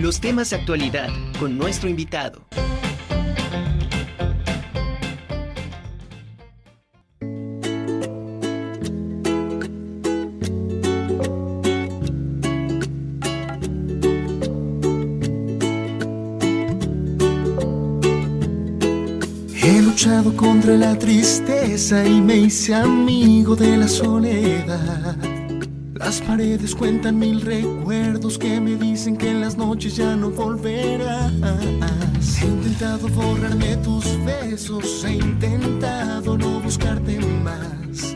los temas de actualidad con nuestro invitado. He luchado contra la tristeza y me hice amigo de la soledad. Las paredes cuentan mil recuerdos que me dicen que en las noches ya no volverás. He intentado borrarme tus besos, he intentado no buscarte más.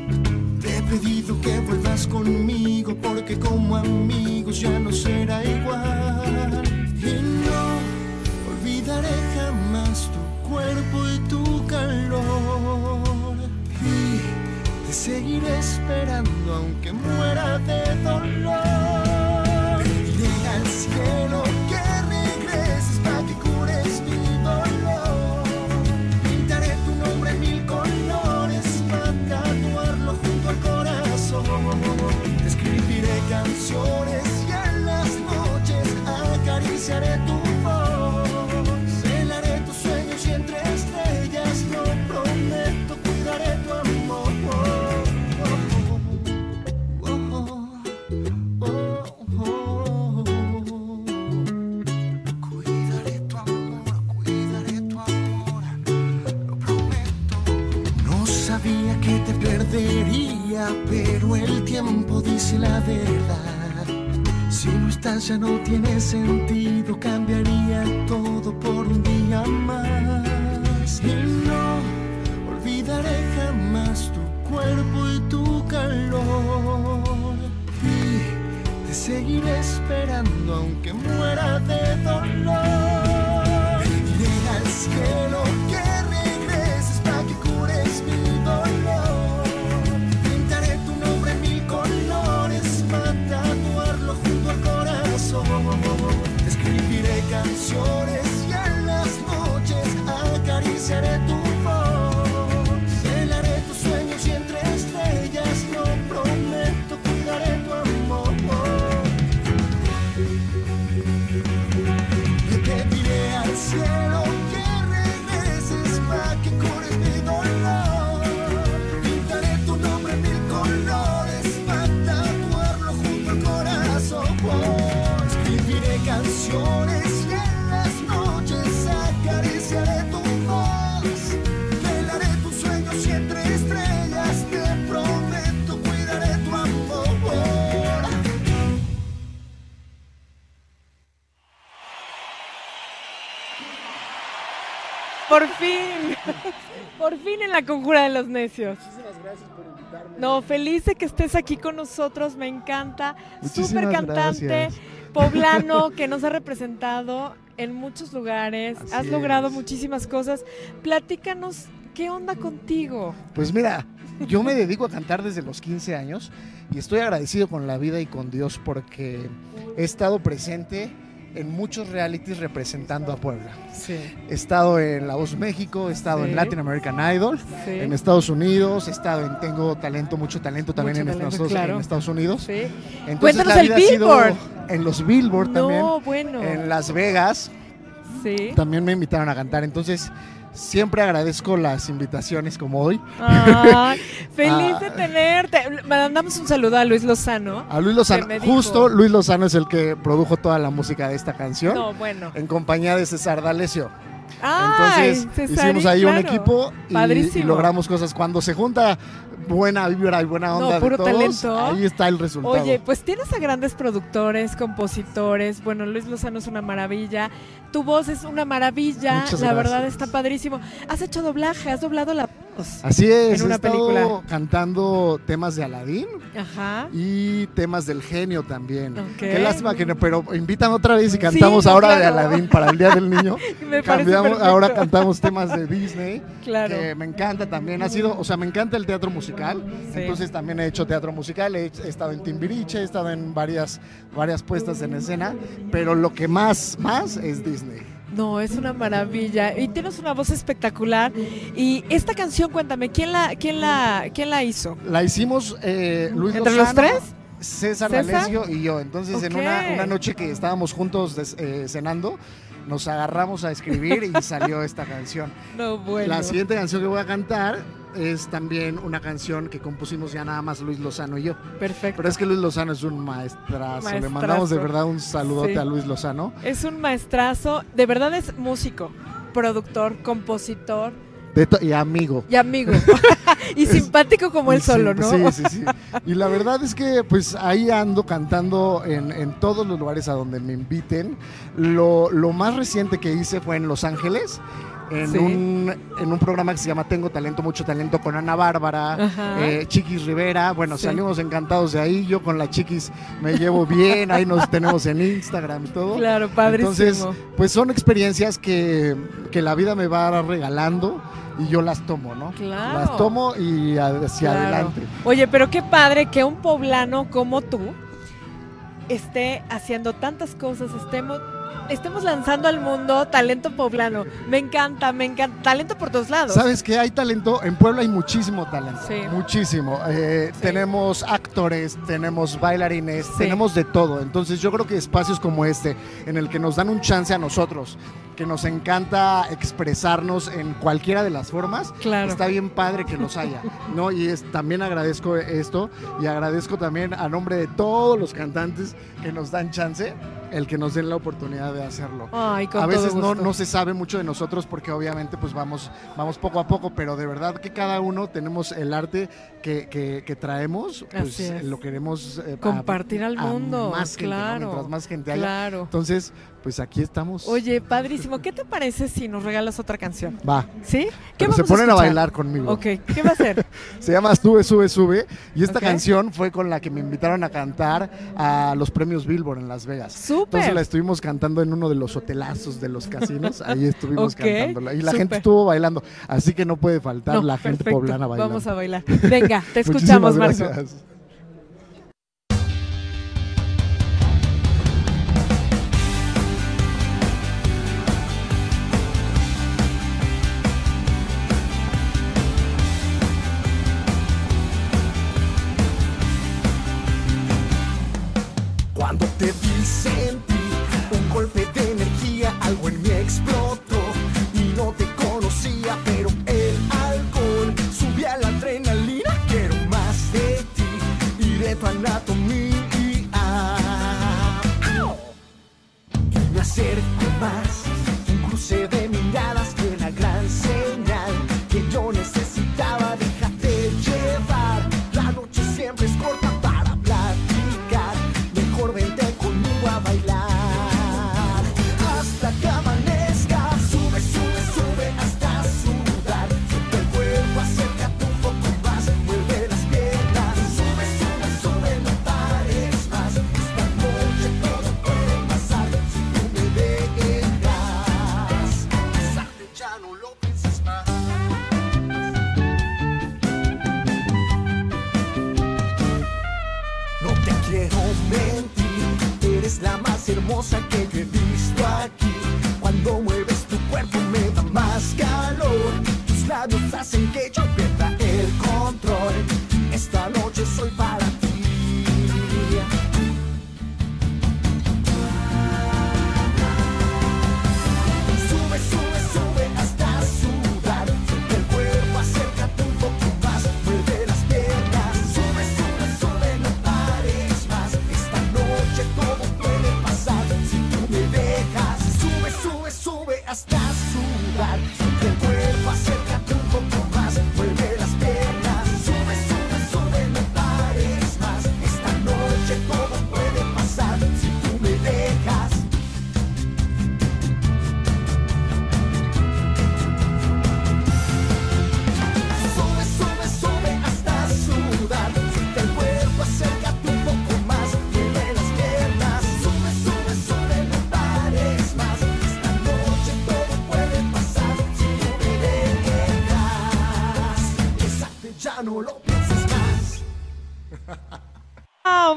Te he pedido que vuelvas conmigo porque como amigos ya no será esperando aunque muera de dolor. Dice la verdad. Si no estás ya no tiene sentido, cambiaría todo por un día más. Y no olvidaré jamás tu cuerpo y tu calor. Y te seguiré esperando aunque muera de dolor. Por fin. Por fin en la conjura de los necios. Muchísimas gracias por invitarme. No, feliz de que estés aquí con nosotros, me encanta. Súper cantante gracias. poblano que nos ha representado en muchos lugares. Así Has logrado muchísimas cosas. Platícanos, ¿qué onda contigo? Pues mira, yo me dedico a cantar desde los 15 años y estoy agradecido con la vida y con Dios porque he estado presente en muchos realities representando a Puebla. Sí. He estado en La Voz México, he estado Sí. en Latin American Idol, Sí. en Estados Unidos, he estado en Tengo Talento, mucho talento también Mucho en, talento, Estados, claro. en Estados Unidos. Sí. Entonces Cuéntanos la el vida ha sido Billboard. en los Billboard también, No, bueno. en Las Vegas, Sí. también me invitaron a cantar. Entonces siempre agradezco las invitaciones como hoy. Ay, feliz de Ah. tenerte. Mandamos un saludo a Luis Lozano. A Luis Lozano, justo Luis Lozano es el que produjo toda la música de esta canción. No, bueno. En compañía de César D'Alessio. Ay, Entonces Cesarín, hicimos ahí un equipo y logramos cosas. Cuando se junta buena vibra y buena onda puro de todos, talento. ahí está el resultado. Oye, pues tienes a grandes productores, compositores. Bueno, Luis Lozano es una maravilla. Tu voz es una maravilla. Muchas la gracias. verdad está padrísimo. Has hecho doblaje, has doblado la voz. Así es, en una he película. cantando temas de Aladdin Ajá. y temas del genio también. Qué lástima que no, pero invitan otra vez y cantamos no, ahora de. Aladdin para el Día del Niño. Me Cambiamos, ahora cantamos temas de Disney, Claro. que me encanta también. Ha sido, o sea, me encanta el teatro musical. Sí. Entonces también he hecho teatro musical, he, estado en Timbiriche, he estado en varias, varias puestas en escena, pero lo que más, más es Disney. No, es una maravilla. Y tienes una voz espectacular. Y esta canción, cuéntame, ¿quién la, quién la, quién la hizo? La hicimos eh, Luis ¿Entre Lozano. los tres? César, ¿César? Y yo. Entonces, en una, una noche que estábamos juntos des- eh, cenando, nos agarramos a escribir y salió esta canción. No, bueno. La siguiente canción que voy a cantar es también una canción que compusimos ya nada más Luis Lozano y yo. Perfecto. Pero es que Luis Lozano es un maestrazo. Le mandamos de verdad un saludote Sí. a Luis Lozano. Es un maestrazo, de verdad es músico, productor, compositor De y amigo. y amigo. y simpático como él Sí, solo, ¿no? Sí, sí, sí. Y la verdad es que pues ahí ando cantando en, en todos los lugares a donde me inviten. Lo, lo más reciente que hice fue en Los Ángeles. En, Sí. un, en un programa que se llama Tengo Talento, Mucho Talento con Ana Bárbara, eh, Chiquis Rivera. Bueno, Sí. salimos encantados de ahí. Yo con la Chiquis me llevo bien. Ahí nos tenemos en Instagram y todo. Claro, padrísimo. Entonces, pues son experiencias que, que la vida me va regalando y yo las tomo, ¿no? Claro. Las tomo y hacia Claro. adelante. Oye, pero qué padre que un poblano como tú esté haciendo tantas cosas, estemos, estemos lanzando al mundo talento poblano. Me encanta, me encanta. Talento por todos lados. ¿Sabes que hay talento? En Puebla hay muchísimo talento. Sí. Muchísimo. Eh, Sí. Tenemos actores, tenemos bailarines, Sí. tenemos de todo. Entonces yo creo que espacios como este, en el que nos dan un chance a nosotros, que nos encanta expresarnos en cualquiera de las formas, Claro. está bien padre que los haya, ¿no? Y es, también agradezco esto y agradezco también a nombre de todos los cantantes que nos dan chance, el que nos den la oportunidad de hacerlo. Ay, con A veces no, no se sabe mucho de nosotros porque obviamente pues vamos, vamos poco a poco, pero de verdad que cada uno tenemos el arte que, que- que traemos, pues lo queremos eh, a- Compartir al a mundo, más gente, ¿no? claro, mientras más gente haya. Claro. Entonces, pues aquí estamos. Oye, padrísimo. ¿Qué te parece si nos regalas otra canción? Va. ¿Sí? ¿Qué Pero se vamos ponen a, bailar conmigo. Ok, ¿qué va a ser? Se llama Sube, Sube, Sube. Y esta canción fue con la que me invitaron a cantar a los premios Billboard en Las Vegas. Entonces la Súper. estuvimos cantando en uno de los hotelazos de los casinos. Ahí estuvimos Ok, cantándola. Y la súper. gente estuvo bailando. Así que no puede faltar No, la gente perfecto. poblana bailando. Vamos a bailar. Venga, te escuchamos, Marco. No te quiero mentir, eres la más hermosa que yo he visto aquí. Cuando mueves tu cuerpo me da más calor. Tus labios hacen que yo pierda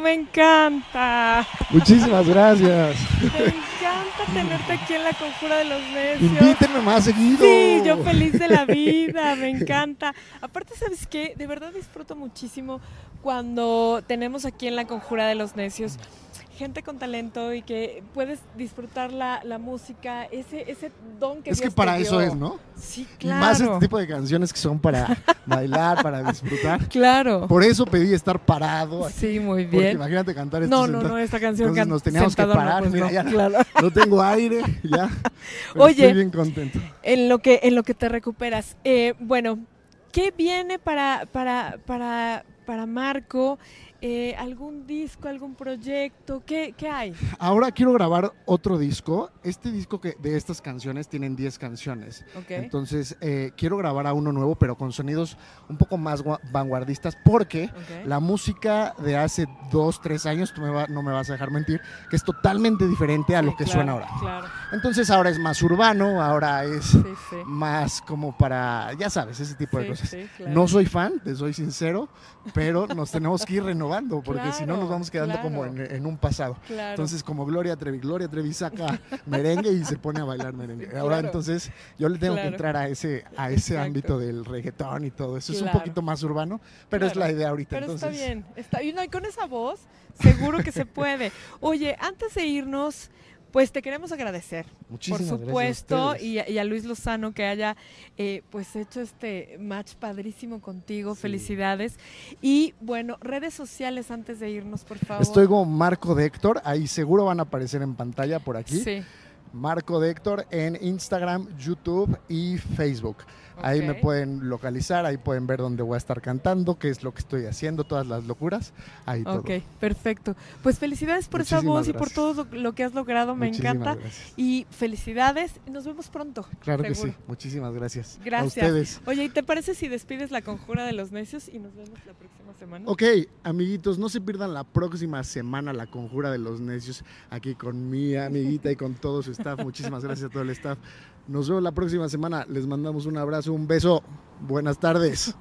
Me encanta. Muchísimas gracias. Me encanta. tenerte aquí en la conjura de los necios. Invítenme más seguido. Sí, yo feliz de la vida, me encanta. Aparte, ¿sabes qué? De verdad disfruto muchísimo cuando tenemos aquí en la conjura de los necios gente con talento y que puedes disfrutar la, la música, ese, ese don que Es Dios que para te eso es, ¿no? Sí, Y más este claro. tipo de canciones que son para bailar, para disfrutar. Claro. Por eso pedí estar parado aquí. Sí, muy Porque bien. imagínate cantar esto No, no, sentado. no, esta canción Entonces nos teníamos que sentado no, parar, pues mira, no, ya. claro. No tengo aire, ya. Pero Oye. Estoy bien contento. En lo que, en lo que te recuperas. Eh, bueno, ¿qué viene para, para, para, para Marco? Eh, ¿Algún disco, algún proyecto? ¿Qué, qué hay? Ahora quiero grabar otro disco. Este disco que de estas canciones tienen 10 canciones. Ok. Entonces eh, quiero grabar a uno nuevo, pero con sonidos un poco más gua- vanguardistas, porque ok. la música de hace 2, 3 años, tú me va- no me vas a dejar mentir, que es totalmente diferente a lo Sí, que claro, suena ahora. Claro, Entonces ahora es más urbano, ahora es sí, sí. más como para, ya sabes, ese tipo de cosas. claro. No soy fan, te soy sincero, pero nos tenemos que ir renovando, porque si no Claro, nos vamos quedando como claro. en, en un pasado. Claro. Entonces, como Gloria Trevi, Gloria Trevi saca merengue y se pone a bailar merengue. Ahora, Claro. entonces, yo le tengo Claro. que entrar a ese, a ese Exacto. ámbito del reggaetón y todo eso. Es un Claro. poquito más urbano, pero es Claro. la idea ahorita. Pero entonces, está bien, está y no, y con esa voz seguro que se puede. Oye, antes de irnos, pues te queremos agradecer, Muchísimas por gracias a supuesto, y a, y a Luis Lozano que haya eh, pues hecho este match padrísimo contigo. Sí. Felicidades. Y bueno, redes sociales antes de irnos, por favor. Estoy como Marco de Héctor, ahí seguro van a aparecer en pantalla por aquí. Sí. Marco de Héctor en Instagram, YouTube y Facebook. Ahí me pueden localizar, ahí pueden ver dónde voy a estar cantando, qué es lo que estoy haciendo, todas las locuras. Ahí todo. Ok, perfecto. Pues felicidades por esa voz y por todo lo, que has logrado, me Muchísimas encanta. gracias. Y felicidades, nos vemos pronto. Claro que sí. Muchísimas gracias. A Gracias. ustedes. Oye, ¿y te parece si despides la conjura de los necios y nos vemos la próxima semana? Ok, amiguitos, no se pierdan la próxima semana la conjura de los necios aquí con mi amiguita y con todo su staff. Muchísimas gracias a todo el staff. Nos vemos la próxima semana. Les mandamos un abrazo, un beso. Buenas tardes.